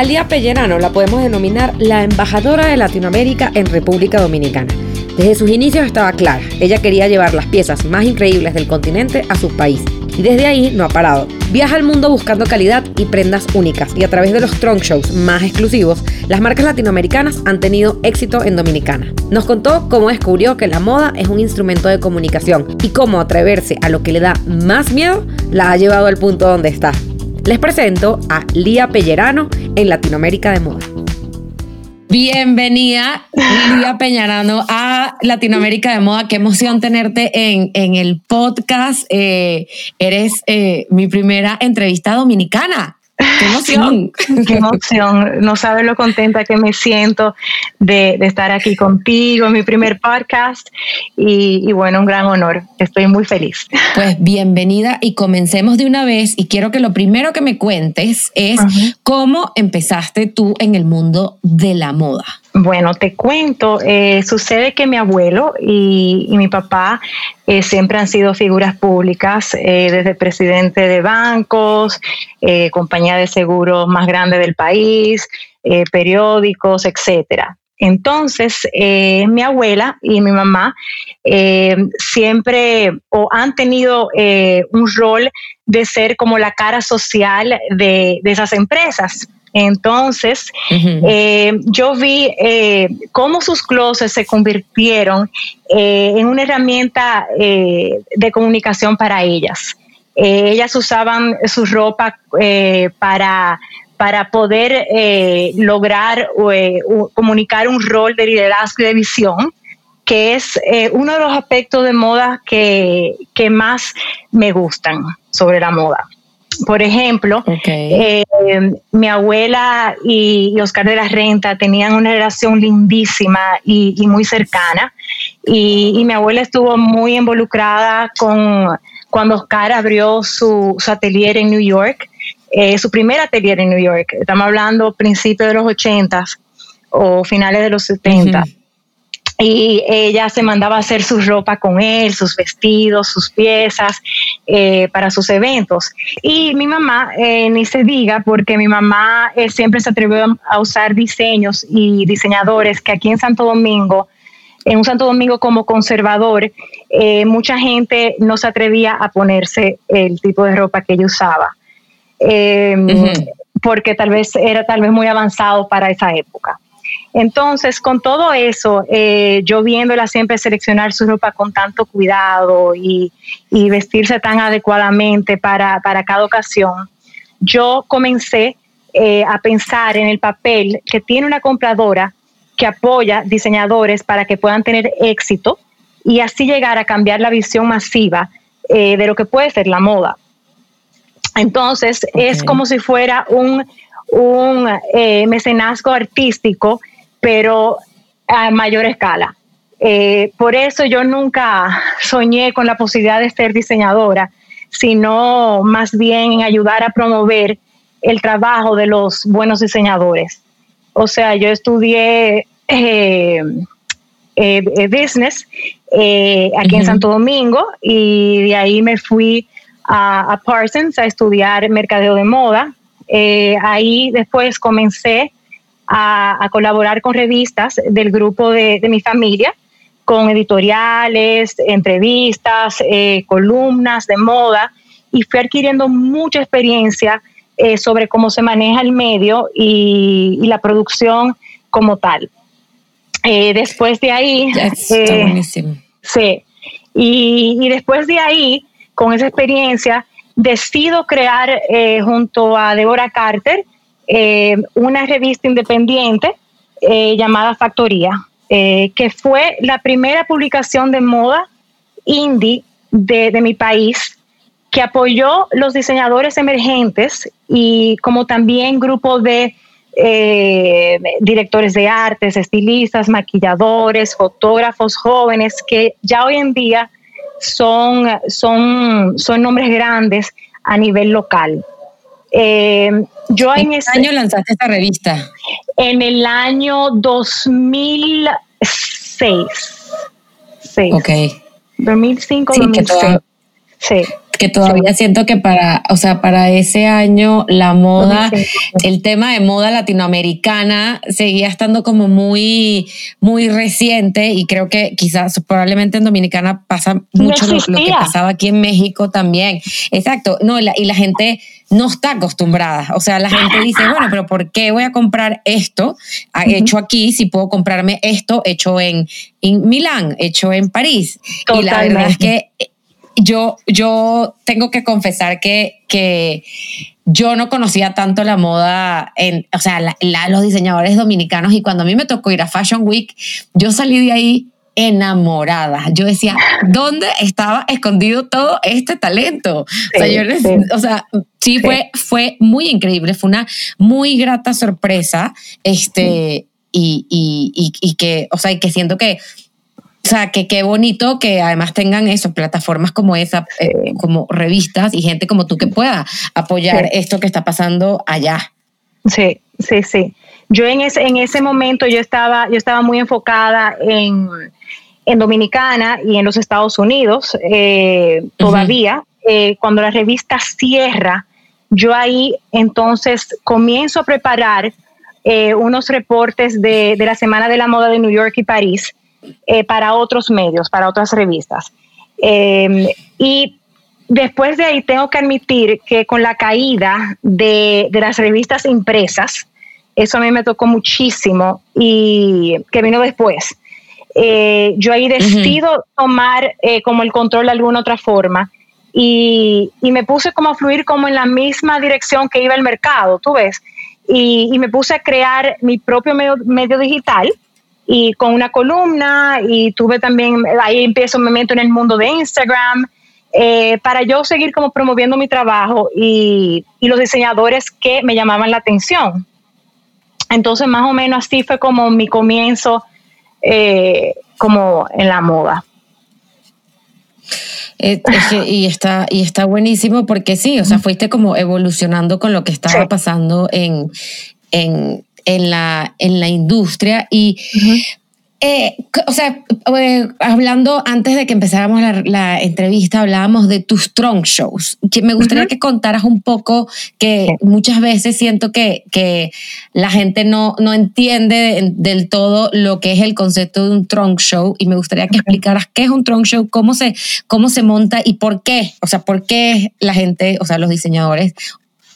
Alía Pellerano la podemos denominar la embajadora de Latinoamérica en República Dominicana. Desde sus inicios estaba clara, ella quería llevar las piezas más increíbles del continente a su país y desde ahí no ha parado. Viaja al mundo buscando calidad y prendas únicas y a través de los trunk shows más exclusivos, las marcas latinoamericanas han tenido éxito en Dominicana. Nos contó cómo descubrió que la moda es un instrumento de comunicación y cómo atreverse a lo que le da más miedo la ha llevado al punto donde está. Les presento a Lía Pellerano en Latinoamérica de Moda. Bienvenida, Lía Peñarano, a Latinoamérica de Moda. Qué emoción tenerte en, en el podcast. Eh, eres eh, mi primera entrevista dominicana. ¡Qué emoción! ¡Qué emoción! No sabes lo contenta que me siento de, estar aquí contigo en mi primer podcast y, bueno, un gran honor. Estoy muy feliz. Pues bienvenida y comencemos de una vez y quiero que lo primero que me cuentes es cómo empezaste tú en el mundo de la moda. Bueno, te cuento, eh, sucede que mi abuelo y, mi papá eh, siempre han sido figuras públicas, eh, desde presidente de bancos, compañía de seguros más grande del país, periódicos, etcétera. Entonces, mi abuela y mi mamá siempre o han tenido un rol de ser como la cara social de esas empresas. Entonces, eh, yo vi eh, cómo sus closets se convirtieron eh, en una herramienta de comunicación para ellas. ellas usaban su ropa para, para poder lograr comunicar un rol de liderazgo y de visión que es uno de los aspectos de moda que más me gustan sobre la moda. Por ejemplo, eh, mi abuela y, Oscar de la Renta tenían una relación lindísima y, muy cercana. Y, mi abuela estuvo muy involucrada con cuando Oscar abrió su, atelier en New York, eh, su primer atelier en New York. Estamos hablando principios de los 80 o finales de los 70 y ella se mandaba a hacer su ropa con él, sus vestidos, sus piezas eh, para sus eventos. Y mi mamá, eh, ni se diga, porque mi mamá eh, siempre se atrevió a usar diseños y diseñadores que aquí en Santo Domingo, en un Santo Domingo como conservador, mucha gente no se atrevía a ponerse el tipo de ropa que ella usaba. Porque tal vez era tal vez muy avanzado para esa época. Entonces, con todo eso, eh, yo viéndola siempre seleccionar su ropa con tanto cuidado y, vestirse tan adecuadamente para, cada ocasión, yo comencé eh, a pensar en el papel que tiene una compradora que apoya diseñadores para que puedan tener éxito y así llegar a cambiar la visión masiva eh, de lo que puede ser la moda. Entonces, es como si fuera un, un mecenazgo artístico pero a mayor escala. Eh, por eso yo nunca soñé con la posibilidad de ser diseñadora, sino más bien en ayudar a promover el trabajo de los buenos diseñadores. O sea, yo estudié eh, eh, business aquí en Santo Domingo y de ahí me fui a, a Parsons a estudiar mercadeo de moda. ahí después comencé a, colaborar con revistas del grupo de, mi familia, con editoriales, entrevistas, eh, columnas de moda, y fui adquiriendo mucha experiencia eh, sobre cómo se maneja el medio y, la producción como tal. Eh, después de ahí... Sí. Y, y, después de ahí, con esa experiencia, decido crear junto a Deborah Carter eh, una revista independiente eh, llamada Factoría, eh, que fue la primera publicación de moda indie de, mi país que apoyó los diseñadores emergentes y como también grupos de directores de artes, estilistas, maquilladores, fotógrafos jóvenes que ya hoy en día son, son, son nombres grandes a nivel local. Yo ¿En, qué año lanzaste esta revista? En el año 2006. Ok. 2005, 2006. sí que todavía siento que para, o sea, para ese año la moda, el tema de moda latinoamericana seguía estando como muy, muy reciente y creo que quizás probablemente en Dominicana pasa mucho lo, que pasaba aquí en México también. Exacto, no, y la, gente no está acostumbrada. O sea, la gente dice, bueno, pero ¿por qué voy a comprar esto hecho aquí si puedo comprarme esto hecho en, en Milán, hecho en París? Y la verdad es que yo, yo tengo que confesar que, que yo no conocía tanto la moda, en, o sea, los diseñadores dominicanos y cuando a mí me tocó ir a Fashion Week, yo salí de ahí enamorada. Yo decía, ¿dónde estaba escondido todo este talento? o, sea, sí, Fue, fue muy increíble, fue una muy grata sorpresa, este, y, y, y, que, o sea, y que siento que o sea, que qué bonito que además tengan eso, plataformas como esa, eh, como revistas y gente como tú que pueda apoyar esto que está pasando allá. Sí, sí, sí. Yo en ese, en ese momento yo estaba, yo estaba muy enfocada en, en Dominicana y en los Estados Unidos eh, todavía. Eh, cuando la revista cierra, yo ahí entonces comienzo a preparar unos reportes de, de la Semana de la Moda de New York y París eh, para otros medios, para otras revistas. Em, y después de ahí tengo que admitir que con la caída de, las revistas impresas, eso a mí me tocó muchísimo y que vino después. Eh, yo ahí decido tomar eh, como el control de alguna otra forma y, me puse como a fluir como en la misma dirección que iba el mercado, tú ves, y, me puse a crear mi propio medio digital y con una columna y tuve también, ahí empiezo un momento en el mundo de Instagram, eh, para yo seguir como promoviendo mi trabajo y, y, los diseñadores que me llamaban la atención. Entonces más o menos así fue como mi comienzo eh, como en la moda. Eh, y, está, y está buenísimo porque sí, o sea, fuiste como evolucionando con lo que estaba pasando en, en, en la, en la industria y... Eh, o sea, eh, hablando antes de que empezáramos la, entrevista, hablábamos de tus trunk shows. Que me gustaría que contaras un poco que muchas veces siento que, que la gente no, no entiende del todo lo que es el concepto de un trunk show y me gustaría que explicaras qué es un trunk show, cómo se, cómo se monta y por qué. O sea, por qué la gente, o sea, los diseñadores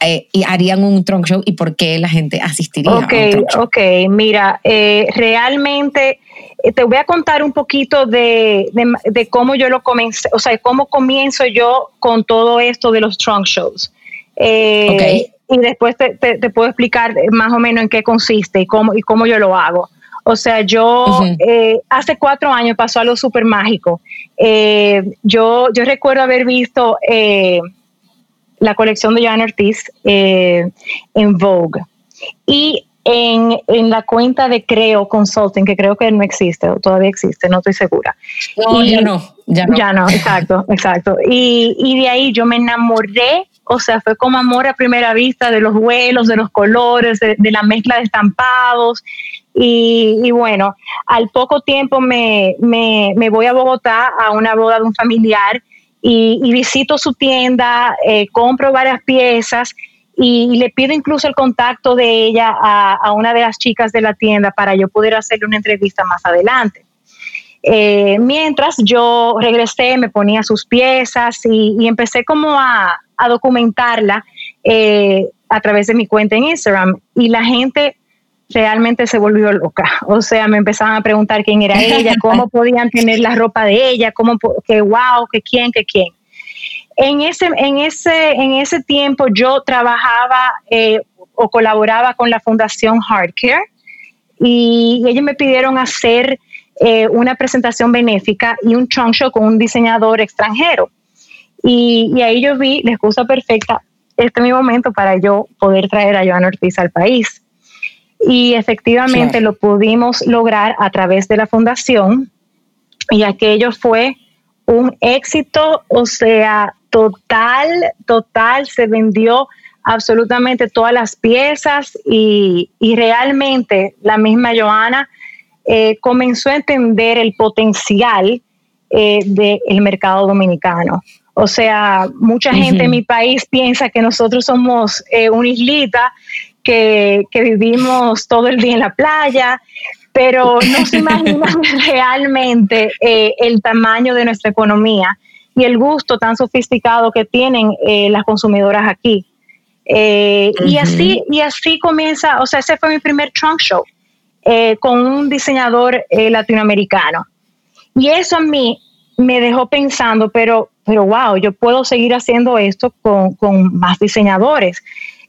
eh, y harían un trunk show y por qué la gente asistiría a un trunk show. Ok, mira, eh, realmente eh, te voy a contar un poquito de, de, cómo yo lo comencé, o sea, cómo comienzo yo con todo esto de los trunk shows. Okay. Y después te, te, puedo explicar más o menos en qué consiste y cómo, y cómo yo lo hago. O sea, yo hace cuatro años pasó algo súper mágico. yo, yo recuerdo haber visto la colección de Joan Ortiz eh, en Vogue. Y en, la cuenta de Creo Consulting, que creo que no existe, o todavía existe, no estoy segura. No, ya no, ya no. Ya no, exacto, exacto. Y, de ahí yo me enamoré, o sea, fue como amor a primera vista de los vuelos, de los colores, de, la mezcla de estampados. Y, bueno, al poco tiempo me, me voy a Bogotá a una boda de un familiar y, visito su tienda, eh, compro varias piezas y, le pido incluso el contacto de ella a, una de las chicas de la tienda para yo poder hacerle una entrevista más adelante. Eh, mientras yo regresé, me ponía sus piezas y, empecé como a, documentarla eh, a través de mi cuenta en Instagram y la gente realmente se volvió loca. O sea, me empezaban a preguntar quién era ella, cómo podían tener la ropa de ella, cómo, que wow, que quién, que quién. En ese, en ese, en ese tiempo yo trabajaba eh, o colaboraba con la Fundación Hardcare y ellos me pidieron hacer eh, una presentación benéfica y un trunk show con un diseñador extranjero. Y, ahí yo vi la excusa perfecta, este es mi momento para yo poder traer a Joan Ortiz al país. Y efectivamente lo pudimos lograr a través de la fundación y aquello fue un éxito, o sea, total, total, se vendió absolutamente todas las piezas y, realmente la misma Joana eh, comenzó a entender el potencial eh, del mercado dominicano. O sea, mucha gente en mi país piensa que nosotros somos eh, una islita, que, que, vivimos todo el día en la playa, pero no se imaginan realmente eh, el tamaño de nuestra economía y el gusto tan sofisticado que tienen eh, las consumidoras aquí. Eh, y así y así comienza, o sea, ese fue mi primer trunk show con un diseñador latinoamericano. Y eso a mí me dejó pensando, pero, pero wow, yo puedo seguir haciendo esto con, con más diseñadores.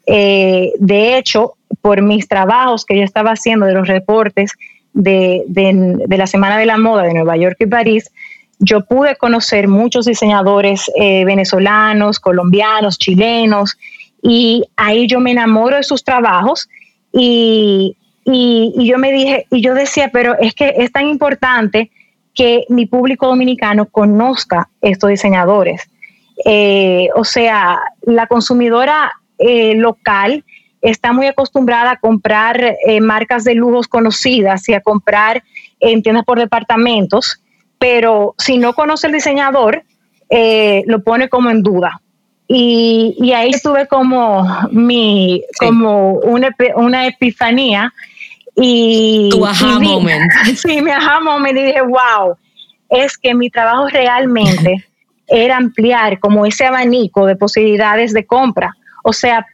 De hecho, por mis trabajos que yo estaba haciendo de los reportes, de, la Semana de la Moda de Nueva York y París, yo pude conocer muchos diseñadores eh, venezolanos, colombianos, chilenos, y ahí yo me enamoro de sus trabajos y, yo me dije, y yo decía, pero es que es tan importante que mi público dominicano conozca estos diseñadores. Eh, o sea, la consumidora eh, local está muy acostumbrada a comprar eh, marcas de lujos conocidas y a comprar en tiendas por departamentos, pero si no conoce el diseñador, eh, lo pone como en duda. Y, ahí tuve como mi, como una, una epifanía y... Tu aha moment. Sí, mi aha moment y dije, wow, es que mi trabajo realmente era ampliar como ese abanico de posibilidades de compra. O sea,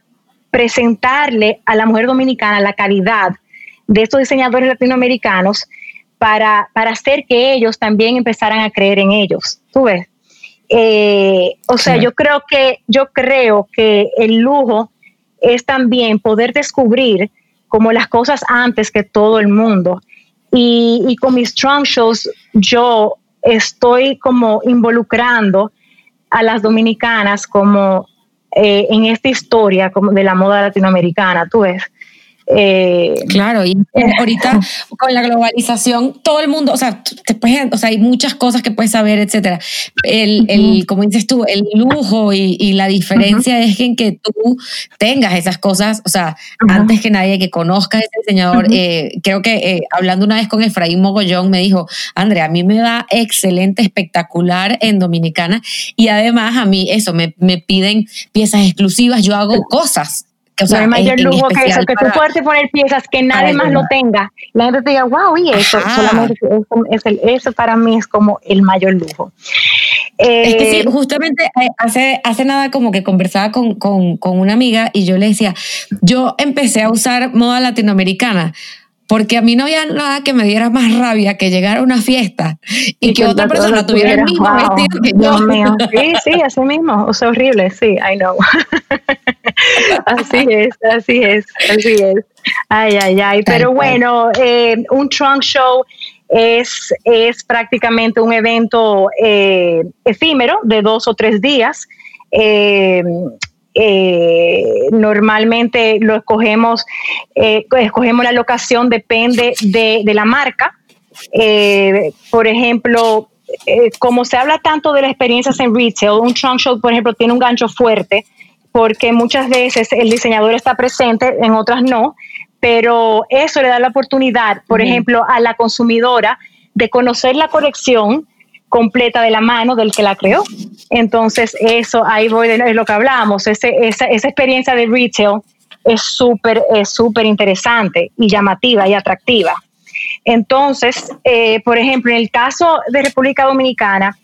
presentarle a la mujer dominicana la calidad de estos diseñadores latinoamericanos para, hacer que ellos también empezaran a creer en ellos. ¿Tú ves? Eh, o sea, yo creo que yo creo que el lujo es también poder descubrir como las cosas antes que todo el mundo. Y, y con mis trunk shows yo estoy como involucrando a las dominicanas como eh, en esta historia como de la moda latinoamericana, tú ves. Eh, claro, y ahorita con la globalización, todo el mundo, o sea, te puedes, o sea, hay muchas cosas que puedes saber, etcétera. El, el como dices tú, el lujo y, y la diferencia es en que tú tengas esas cosas, o sea, antes que nadie que conozcas ese diseñador. Eh, creo que eh, hablando una vez con Efraín Mogollón, me dijo, Andrea, a mí me da excelente, espectacular en Dominicana y además a mí eso, me, me piden piezas exclusivas, yo hago cosas no hay mayor lujo que eso, que tú puedas poner piezas que nadie más lo tenga. La gente te diga, wow, y eso, solamente eso, eso, para mí es como el mayor lujo. es que sí, eh, justamente eh, hace, hace nada como que conversaba con, con, con una amiga y yo le decía, yo empecé a usar moda latinoamericana porque a mí no había nada que me diera más rabia que llegar a una fiesta y, que, otra persona tuviera el mismo vestido que yo. Mío. Sí, sí, así mismo, o sea, horrible, sí, I know. así es, así es, así es. Ay, ay, ay, pero bueno, eh, un trunk show es, es prácticamente un evento eh, efímero de dos o tres días. Eh, eh, normalmente lo escogemos, eh, escogemos la locación, depende de, la marca. Eh, por ejemplo, como se habla tanto de las experiencias en retail, un trunk show, por ejemplo, tiene un gancho fuerte porque muchas veces el diseñador está presente, en otras no, pero eso le da la oportunidad, por ejemplo, a la consumidora de conocer la colección, completa de la mano del que la creó. Entonces, eso, ahí voy de lo que ese, esa, esa experiencia de retail es súper es súper interesante y llamativa y atractiva. Entonces, eh, por ejemplo, en el caso de República Dominicana,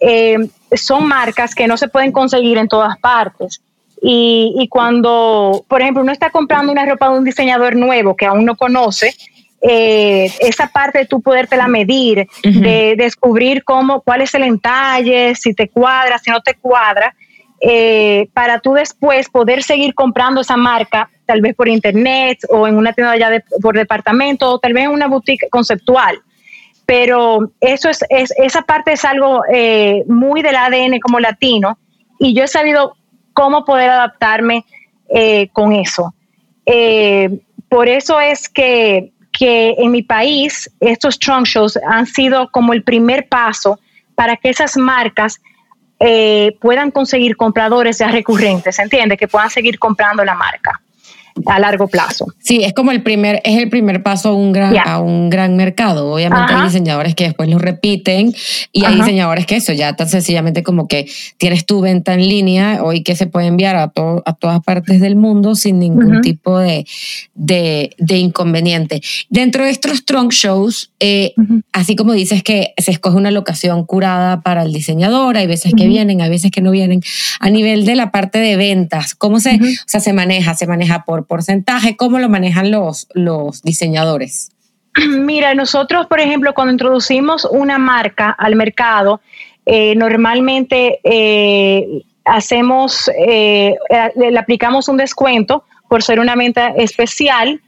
eh, son marcas que no se pueden conseguir en todas partes. Y, y, cuando, por ejemplo, uno está comprando una ropa de un diseñador nuevo que aún no conoce, eh, esa parte de tú podértela medir, de descubrir cómo, cuál es el entalle, si te cuadra, si no te cuadra, eh, para tú después poder seguir comprando esa marca, tal vez por internet o en una tienda ya por departamento o tal vez en una boutique conceptual. pero eso es, esa parte es algo eh, muy del ADN como latino y yo he sabido cómo poder adaptarme eh, con eso. Eh, por eso es que, que en mi país estos trunk shows han sido como el primer paso para que esas marcas puedan conseguir compradores ya recurrentes, ¿entiendes? Que puedan seguir comprando la marca a largo plazo. Sí, es como el primer, es el primer paso a un gran, a un gran mercado. Obviamente hay diseñadores que después lo repiten y hay diseñadores que eso ya tan sencillamente como que tienes tu venta en línea hoy que se puede enviar a, a todas partes del mundo sin ningún tipo de, de, inconveniente. Dentro de estos trunk shows, eh, así como dices que se escoge una locación curada para el diseñador, hay veces que vienen, hay veces que no vienen. A nivel de la parte de ventas, ¿cómo se, o sea, se maneja? ¿Se maneja por porcentaje? ¿Cómo lo manejan los, los diseñadores? Mira, nosotros, por ejemplo, cuando introducimos una marca al mercado, eh, normalmente eh, hacemos, eh, le aplicamos un descuento por ser una venta especial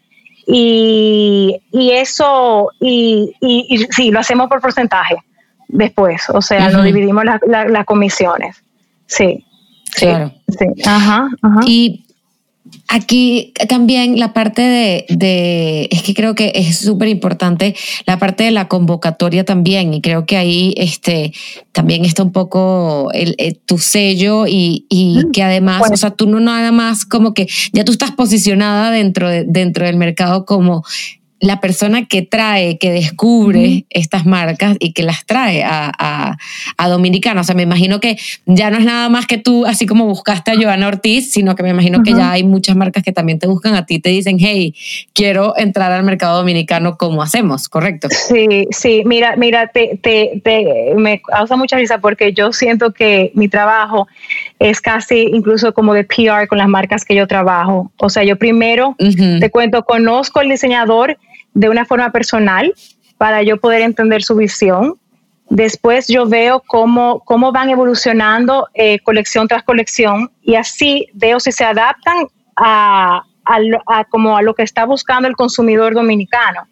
y, eso, y, y, sí, lo hacemos por porcentaje después, o sea, lo dividimos las comisiones. Sí. Claro. Sí. Ajá, ajá. Y Aquí también la parte de, es que creo que es súper importante la parte de la convocatoria también y creo que ahí este, también está un poco el, eh, tu sello y, mm, que además, o sea, tú no nada más como que ya tú estás posicionada dentro, dentro del mercado como la persona que trae, que descubre estas marcas y que las trae a, a, a, Dominicana. O sea, me imagino que ya no es nada más que tú, así como buscaste a Joana Ortiz, sino que me imagino que ya hay muchas marcas que también te buscan a ti, te dicen, hey, quiero entrar al mercado dominicano, ¿cómo hacemos? ¿Correcto? Sí, sí, mira, mira, te, te, te me causa mucha risa porque yo siento que mi trabajo es casi incluso como de PR con las marcas que yo trabajo. O sea, yo primero te cuento, conozco al diseñador, de una forma personal para yo poder entender su visión. Después yo veo cómo, cómo van evolucionando eh, colección tras colección y así veo si se adaptan a, a, como a lo que está buscando el consumidor dominicano.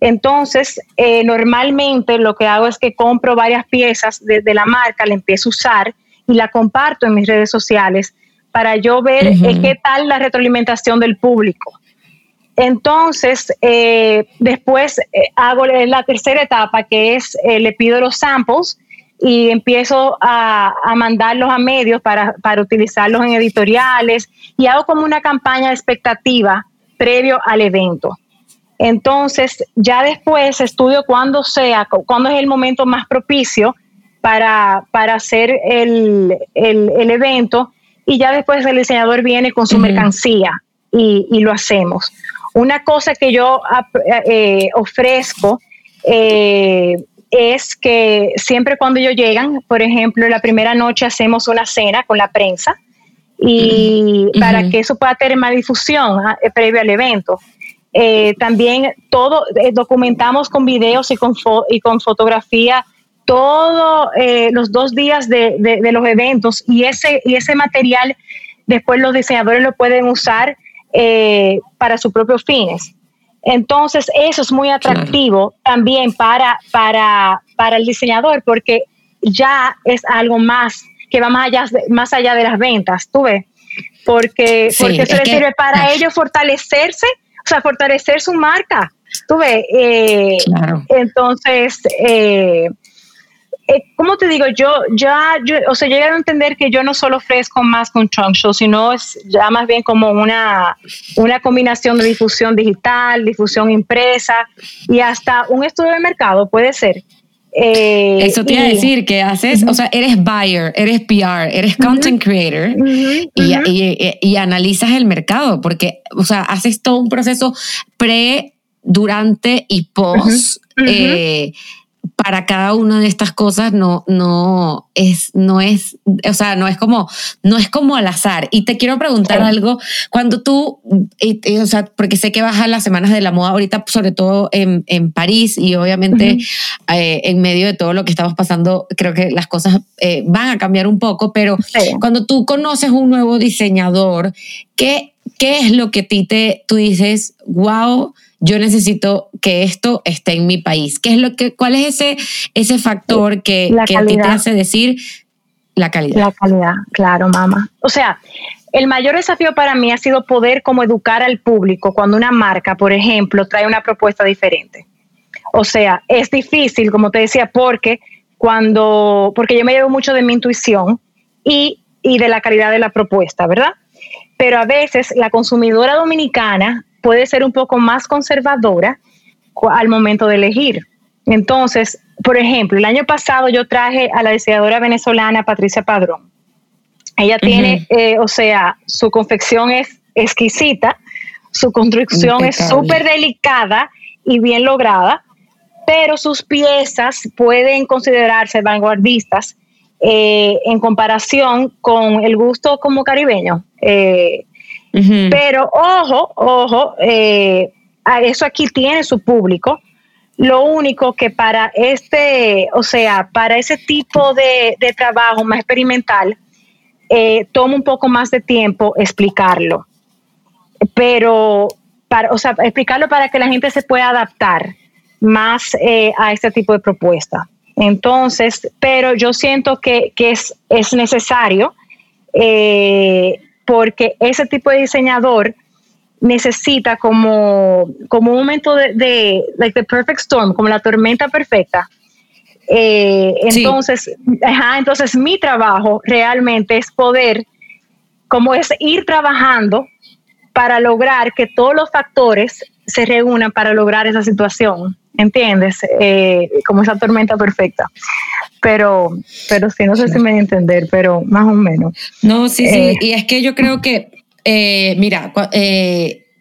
Entonces, eh, normalmente lo que hago es que compro varias piezas de, la marca, la empiezo a usar y la comparto en mis redes sociales para yo ver eh, qué tal la retroalimentación del público. Entonces, eh, después eh, hago la tercera etapa, que es eh, le pido los samples y empiezo a, mandarlos a medios para, utilizarlos en editoriales y hago como una campaña de expectativa previo al evento. Entonces, ya después estudio cuándo sea, cuándo es el momento más propicio para, hacer el, evento y ya después el diseñador viene con su mercancía y, y, lo hacemos. Una cosa que yo eh, ofrezco eh, es que siempre cuando ellos llegan, por ejemplo, la primera noche hacemos una cena con la prensa y para que eso pueda tener más difusión ah, eh, previo al evento. también todo documentamos con videos y con, y con fotografía todos los dos días de, de, los eventos y ese, y ese material después los diseñadores lo pueden usar eh, para sus propios fines. Entonces, eso es muy atractivo también para, para, para el diseñador porque ya es algo más que va más allá, más allá de las ventas, tú ves, porque, porque eso le sirve para ellos fortalecerse, o sea, fortalecer su marca, tú ves. Eh, entonces, eh, eh, ¿cómo te digo? Yo ya, yo, o sea, llegué a entender que yo no solo ofrezco más con trunk show, sino es ya más bien como una, una combinación de difusión digital, difusión impresa y hasta un estudio de mercado, puede ser. Eh, Eso te iba a decir que haces, o sea, eres buyer, eres PR, eres content creator y, y, y, analizas el mercado, porque, o sea, haces todo un proceso pre, durante y post para cada una de estas cosas no, no es, no es, o sea, no es como, no es como al azar. Y te quiero preguntar algo, cuando tú, o sea, porque sé que vas a las semanas de la moda ahorita, sobre todo en, en París y obviamente eh, en medio de todo lo que estamos pasando, creo que las cosas eh, van a cambiar un poco, pero cuando tú conoces un nuevo diseñador, ¿qué, qué es lo que a ti te, tú dices, wow, yo necesito que esto esté en mi país. ¿Qué es lo que, ¿Cuál es ese, ese factor que, que a ti te hace decir la calidad? La calidad, claro, mamá. O sea, el mayor desafío para mí ha sido poder como educar al público cuando una marca, por ejemplo, trae una propuesta diferente. O sea, es difícil, como te decía, porque cuando, porque yo me llevo mucho de mi intuición y, y de la calidad de la propuesta, ¿verdad? Pero a veces la consumidora dominicana puede ser un poco más conservadora al momento de elegir. Entonces, por ejemplo, el año pasado yo traje a la diseñadora venezolana Patricia Padrón. Ella tiene, eh, o sea, su confección es exquisita, su construcción es súper delicada y bien lograda, pero sus piezas pueden considerarse vanguardistas eh, en comparación con el gusto como caribeño. Eh, pero ojo, ojo, eso aquí tiene su público. Lo único que para este, o sea, para ese tipo de, de trabajo más experimental, eh, toma un poco más de tiempo explicarlo. Pero, para, o sea, explicarlo para que la gente se pueda adaptar más eh, a este tipo de propuesta. Entonces, pero yo siento que, es, es, necesario eh, porque ese tipo de diseñador necesita como, como un momento de, de like the perfect storm, como la tormenta perfecta, eh, entonces, entonces mi trabajo realmente es poder, como es ir trabajando para lograr que todos los factores se reúnan para lograr esa situación, ¿entiendes? Eh, como esa tormenta perfecta. Pero, pero sí, no sé si me voy a entender, pero más o menos. No, sí, sí, eh, y es que yo creo que, mira,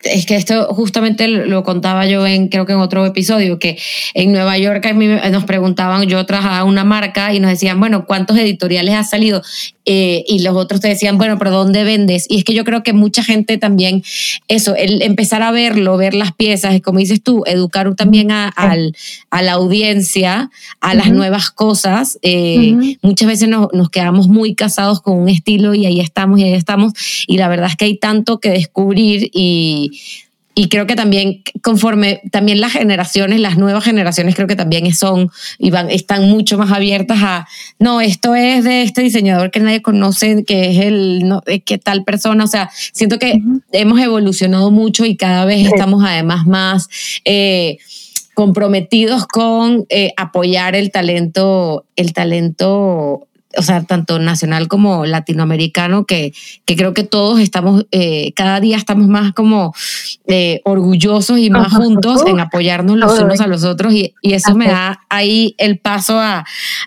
es que esto justamente lo contaba yo en, creo que en otro episodio, que en Nueva York nos preguntaban, yo trabajaba una marca y nos decían, bueno, ¿cuántos editoriales ha salido? Eh, y los otros te decían, bueno, pero ¿dónde vendes? Y es que yo creo que mucha gente también, eso, el empezar a verlo, ver las piezas, como dices tú, educar también a, a la audiencia, a las nuevas cosas. Eh, muchas veces nos, nos, quedamos muy casados con un estilo y ahí estamos y ahí estamos. Y la verdad es que hay tanto que descubrir y y creo que también conforme también las generaciones, las nuevas generaciones creo que también son y van, están mucho más abiertas a, no, esto es de este diseñador que nadie conoce, que es el, no, que tal persona, o sea, siento que hemos evolucionado mucho y cada vez estamos además más... Eh, comprometidos con eh, apoyar el talento, el talento o sea, tanto nacional como latinoamericano, que, que creo que todos estamos, eh, cada día estamos más como eh, orgullosos y más juntos en apoyarnos los unos a los otros y, y eso me da ahí el paso a,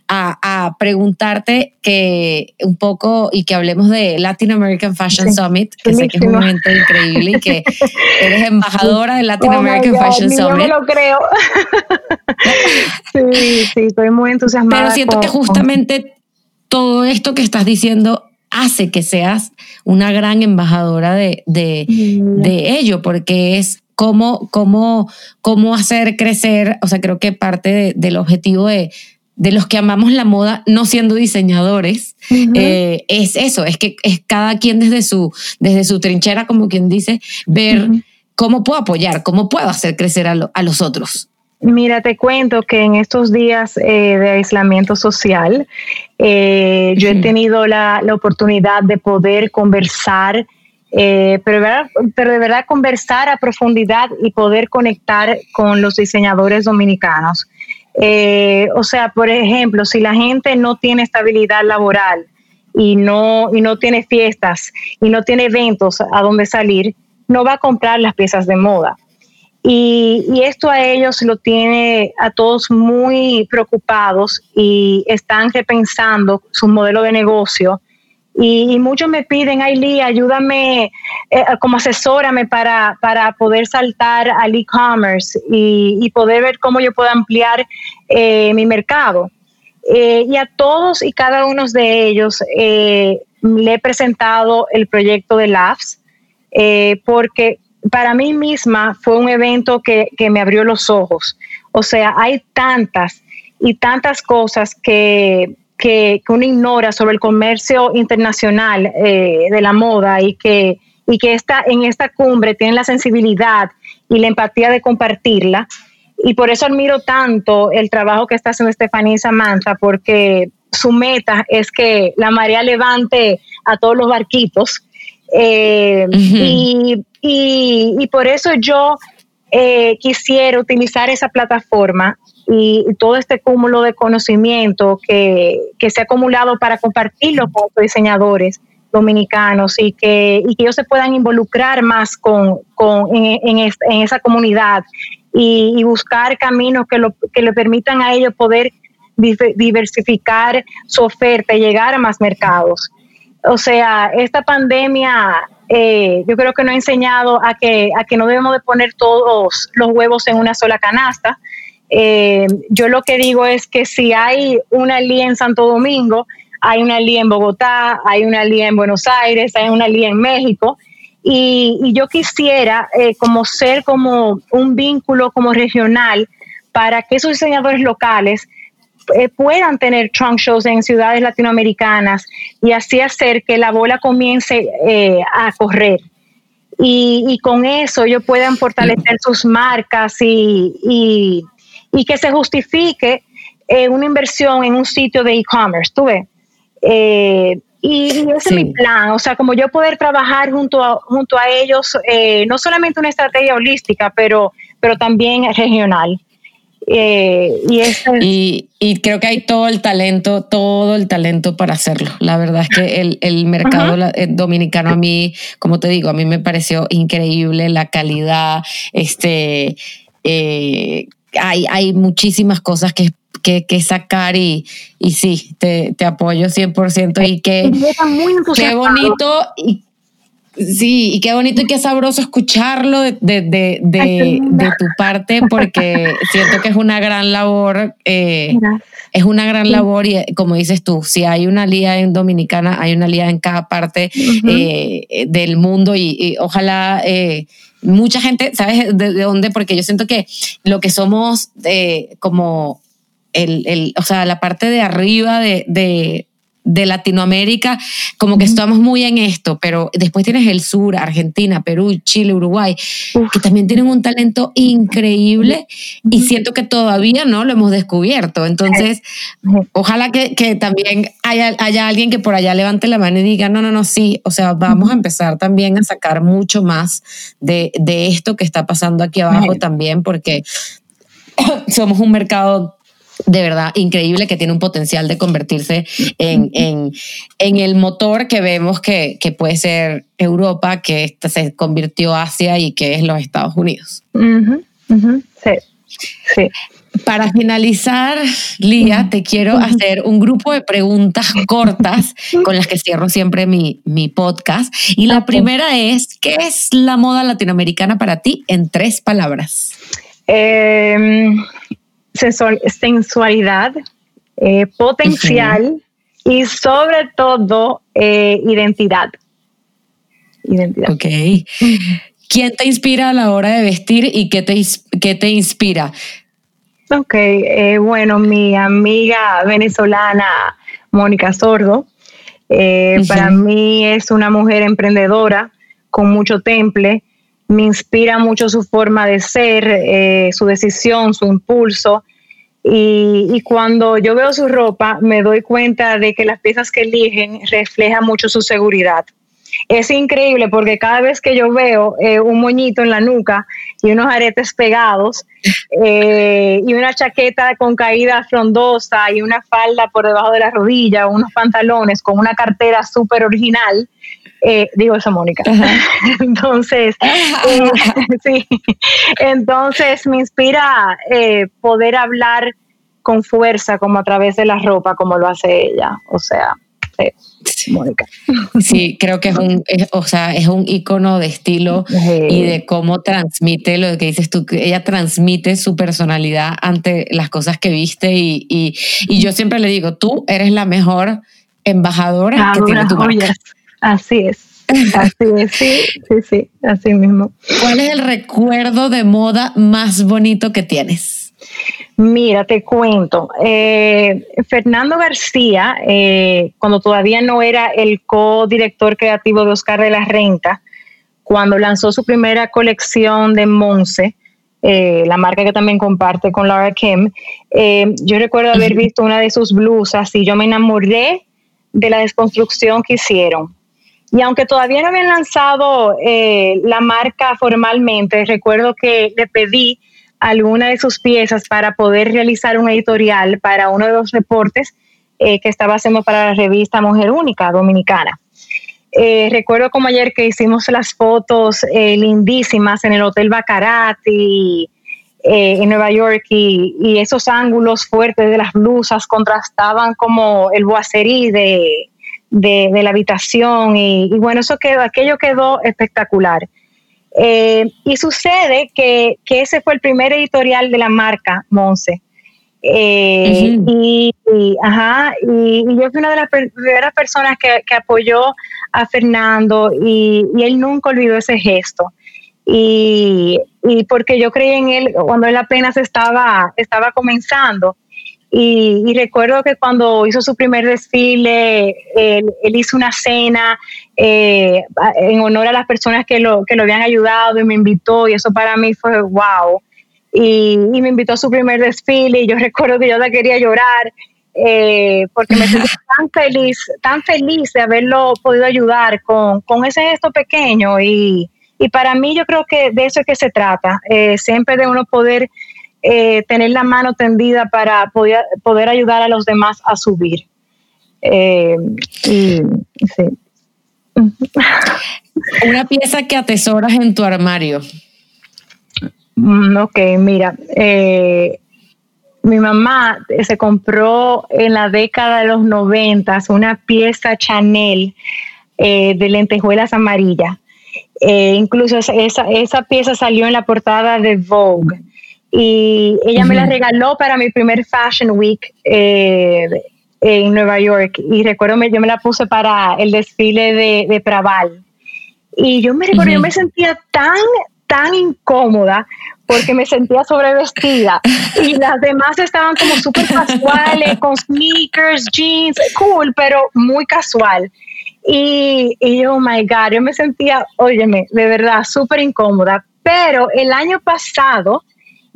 a, a, preguntarte que un poco y que hablemos de Latin American Fashion Summit, que sé que es un momento increíble y que eres embajadora de Latin oh American Fashion Summit. Yo me lo creo. sí, sí, estoy muy entusiasmada. Pero siento que justamente todo esto que estás diciendo hace que seas una gran embajadora de, de, ello, porque es cómo, cómo, cómo hacer crecer, o sea, creo que parte del objetivo de, de los que amamos la moda no siendo diseñadores, eh, es eso, es que es cada quien desde su, desde su trinchera, como quien dice, ver cómo puedo apoyar, cómo puedo hacer crecer a, a los otros. Mira, te cuento que en estos días eh, de aislamiento social, eh, yo he tenido la, oportunidad de poder conversar, eh, pero, pero, de verdad conversar a profundidad y poder conectar con los diseñadores dominicanos. o sea, por ejemplo, si la gente no tiene estabilidad laboral y no, y no tiene fiestas y no tiene eventos a donde salir, no va a comprar las piezas de moda. Y, esto a ellos lo tiene a todos muy preocupados y están repensando su modelo de negocio. Y, muchos me piden, Lee, ayúdame, eh, como asesórame para, para poder saltar al e-commerce y, poder ver cómo yo puedo ampliar eh, mi mercado. Eh, y a todos y cada uno de ellos le he presentado el proyecto de Labs, porque para mí misma fue un evento que, me abrió los ojos. O sea, hay tantas y tantas cosas que, que, uno ignora sobre el comercio internacional eh, de la moda y que, y que está en esta cumbre tienen la sensibilidad y la empatía de compartirla. Y por eso admiro tanto el trabajo que está haciendo Estefanía y Samantha, porque su meta es que la marea levante a todos los barquitos. Eh, y, y, por eso yo eh, quisiera utilizar esa plataforma y, todo este cúmulo de conocimiento que, se ha acumulado para compartirlo con los diseñadores dominicanos y que, y que ellos se puedan involucrar más con, con en, en, esa comunidad y, buscar caminos que, lo, que le permitan a ellos poder diversificar su oferta y llegar a más mercados. O sea, esta pandemia eh, yo creo que nos ha enseñado a que, a que no debemos de poner todos los huevos en una sola canasta. Eh, yo lo que digo es que si hay una lía en Santo Domingo, hay una lía en Bogotá, hay una lía en Buenos Aires, hay una lía en México, y, yo quisiera eh, como ser como un vínculo como regional para que esos diseñadores locales eh, puedan tener trunk shows en ciudades latinoamericanas y así hacer que la bola comience eh, a correr. Y, con eso ellos puedan fortalecer sus marcas y, y, que se justifique eh, una inversión en un sitio de e-commerce, tú ves. y, ese es mi plan, o sea, como yo poder trabajar junto a, junto a ellos, no solamente una estrategia holística, pero, pero también regional. Eh, y, y, creo que hay todo el talento, todo el talento para hacerlo. La verdad es que el, el mercado eh, dominicano a mí, como te digo, a mí me pareció increíble la calidad. Este, eh, hay, hay muchísimas cosas que que, sacar y, y sí, te, te apoyo 100% y que qué bonito y Sí, y qué bonito y qué sabroso escucharlo de, de, de, de tu parte, porque siento que es una gran labor, eh, es una gran labor y como dices tú, si hay una lía en Dominicana, hay una lía en cada parte eh, del mundo y, ojalá... Eh, mucha gente, ¿sabes de, dónde? Porque yo siento que lo que somos como el, el, o sea, la parte de arriba de, de Latinoamérica, como que estamos muy en esto, pero después tienes el sur, Argentina, Perú, Chile, Uruguay, que también tienen un talento increíble y siento que todavía no lo hemos descubierto. Entonces, ojalá que, también haya, haya, alguien que por allá levante la mano y diga, no, no, no, sí, o sea, vamos a empezar también a sacar mucho más de, de esto que está pasando aquí abajo también, porque somos un mercado de verdad increíble que tiene un potencial de convertirse en, el motor que vemos que, puede ser Europa, que se convirtió Asia y que es los Estados Unidos. Sí, Para finalizar, Lía, te quiero hacer un grupo de preguntas cortas con las que cierro siempre mi, podcast. Y la primera es, ¿qué es la moda latinoamericana para ti en tres palabras? Eh, sensualidad, eh, potencial y sobre todo eh, identidad. Identidad. Ok. ¿Quién te inspira a la hora de vestir y qué te, qué te inspira? Ok, eh, bueno, mi amiga venezolana Mónica Sordo, para mí es una mujer emprendedora con mucho temple, me inspira mucho su forma de ser, eh, su decisión, su impulso. Y, cuando yo veo su ropa, me doy cuenta de que las piezas que eligen reflejan mucho su seguridad. Es increíble porque cada vez que yo veo eh, un moñito en la nuca y unos aretes pegados eh, y una chaqueta con caída frondosa y una falda por debajo de la rodilla, unos pantalones con una cartera súper original, eh, digo eso, Mónica. entonces, eh, sí, entonces me inspira eh, poder hablar con fuerza, como a través de la ropa, como lo hace ella. O sea, Mónica. Sí, creo que es un, o sea, es un icono de estilo y de cómo transmite lo que dices tú, que ella transmite su personalidad ante las cosas que viste y, y, yo siempre le digo, tú eres la mejor embajadora que tiene tu marca. Así es. Así es, sí, sí, sí, así mismo. ¿Cuál es el recuerdo de moda más bonito que tienes? Mira, te cuento. Eh, Fernando García, eh, cuando todavía no era el co-director creativo de Oscar de la Renta, cuando lanzó su primera colección de Monse, eh, la marca que también comparte con Laura Kim, eh, yo recuerdo haber visto una de sus blusas y yo me enamoré de la desconstrucción que hicieron. Y aunque todavía no habían lanzado eh, la marca formalmente, recuerdo que le pedí alguna de sus piezas para poder realizar un editorial para uno de los reportes que estaba haciendo para la revista Mujer Única Dominicana. Eh, recuerdo como ayer que hicimos las fotos eh, lindísimas en el Hotel Bacarati eh, en Nueva York y, esos ángulos fuertes de las blusas contrastaban como el boacerí de, la habitación y, bueno, eso quedó, aquello quedó espectacular. y sucede que, que, ese fue el primer editorial de la marca Monse. Eh, y, ajá, y, yo fui una de las primeras personas que, apoyó a Fernando y, él nunca olvidó ese gesto. Y, porque yo creí en él cuando él apenas estaba, estaba comenzando. Y, recuerdo que cuando hizo su primer desfile, él, hizo una cena eh, en honor a las personas que lo, que lo habían ayudado y me invitó y eso para mí fue wow y, me invitó a su primer desfile y yo recuerdo que yo la quería llorar eh, porque me sentí tan feliz, tan feliz de haberlo podido ayudar con, ese gesto pequeño y, para mí yo creo que de eso es que se trata, eh, siempre de uno poder eh, tener la mano tendida para poder, poder ayudar a los demás a subir. Una pieza que atesoras en tu armario. Mm, ok, mira, eh, mi mamá se compró en la década de los noventas una pieza Chanel eh, de lentejuelas amarillas. Eh, incluso esa, esa, pieza salió en la portada de Vogue y ella me la regaló para mi primer Fashion Week en Nueva York. Y recuerdo yo me la puse para el desfile de, de Praval. Y yo me recuerdo, yo me sentía tan tan incómoda porque me sentía sobrevestida. Y las demás estaban como súper casuales, con sneakers, jeans, cool, pero muy casual. Y, y oh my God, yo me sentía, óyeme, de verdad, súper incómoda. Pero el año pasado,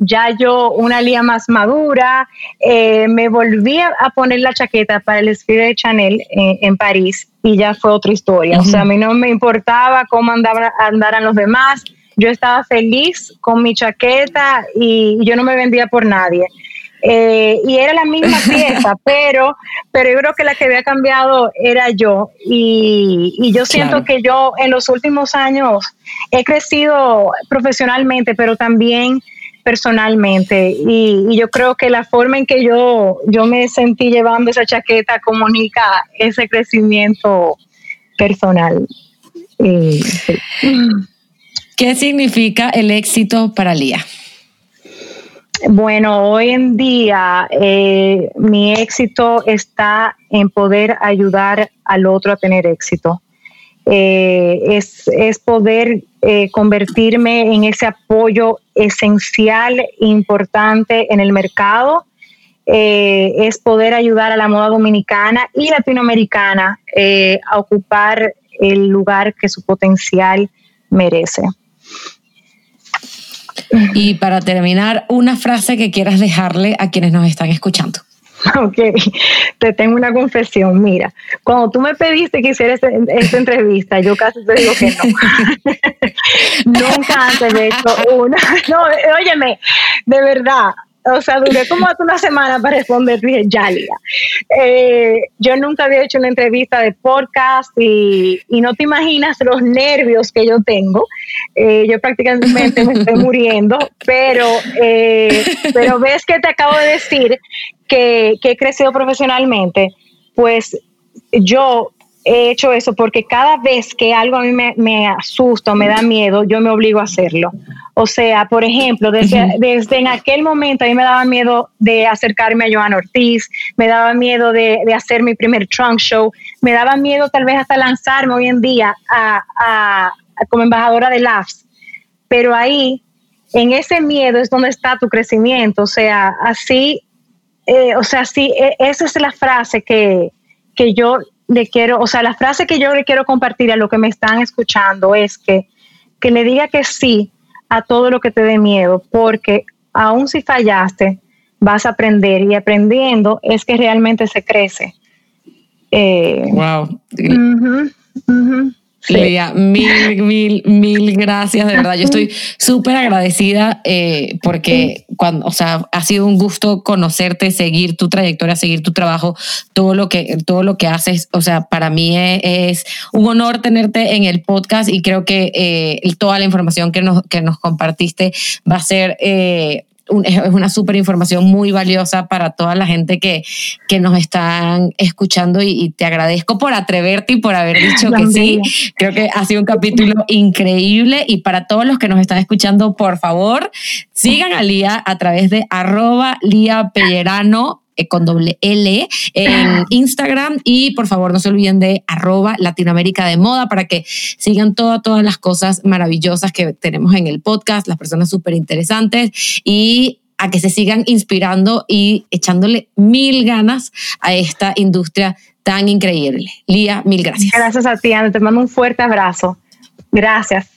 ya yo, una lía más madura, eh, me volví a poner la chaqueta para el desfile de Chanel en París y ya fue otra historia. O sea, a mí no me importaba cómo andaran los demás yo estaba feliz con mi chaqueta y yo no me vendía por nadie. Eh, y era la misma pieza, pero, pero yo creo que la que había cambiado era yo. Y, yo siento que yo en los últimos años he crecido profesionalmente, pero también personalmente. Y, yo creo que la forma en que yo, yo me sentí llevando esa chaqueta comunica ese crecimiento personal. Y, ¿Qué significa el éxito para Lía? Bueno, hoy en día eh, mi éxito está en poder ayudar al otro a tener éxito. Eh, es, poder eh, convertirme en ese apoyo esencial, importante en el mercado. es poder ayudar a la moda dominicana y latinoamericana a ocupar el lugar que su potencial merece. Y para terminar, una frase que quieras dejarle a quienes nos están escuchando. Ok, te tengo una confesión. Mira, cuando tú me pediste que hiciera este, esta entrevista, yo casi te digo que no. Nunca antes he hecho una. No, óyeme, de verdad, o sea, duré como hace una semana para responder, dije, ya, eh, yo nunca había hecho una entrevista de podcast y, no te imaginas los nervios que yo tengo. Eh, yo prácticamente me estoy muriendo, pero, eh, pero ves que te acabo de decir que, que he crecido profesionalmente, pues yo he hecho eso porque cada vez que algo a mí me, asusta o me da miedo, yo me obligo a hacerlo. O sea, por ejemplo, desde, desde en aquel momento a mí me daba miedo de acercarme a Joan Ortiz, me daba miedo de, hacer mi primer trunk show, me daba miedo tal vez hasta lanzarme hoy en día a, como embajadora de LAFS. Pero ahí, en ese miedo es donde está tu crecimiento. O sea, así, eh, o sea, sí, e, esa es la frase que, que yo le quiero, o sea, la frase que yo le quiero compartir a lo que me están escuchando es que que le diga que sí a todo lo que te dé miedo, porque aun si fallaste, vas a aprender y aprendiendo es que realmente se crece. wow. Eh, mil, mil, mil gracias, de verdad. Yo estoy súper agradecida eh, porque cuando, o sea, ha sido un gusto conocerte, seguir tu trayectoria, seguir tu trabajo, todo lo que, todo lo que haces. O sea, para mí es, un honor tenerte en el podcast y creo que eh, toda la información que nos, que nos compartiste va a ser eh, es una súper información muy valiosa para toda la gente que, que nos están escuchando y, te agradezco por atreverte y por haber dicho que sí. Creo que ha sido un capítulo increíble y para todos los que nos están escuchando, por favor, sigan a Lía a través de arroba Lía Pellerano con doble L en Instagram y por favor no se olviden de arroba Latinoamérica de Moda para que sigan todas, todas las cosas maravillosas que tenemos en el podcast, las personas súper interesantes y a que se sigan inspirando y echándole mil ganas a esta industria tan increíble. Lía, mil gracias. Gracias a ti, Ana. Te mando un fuerte abrazo. Gracias.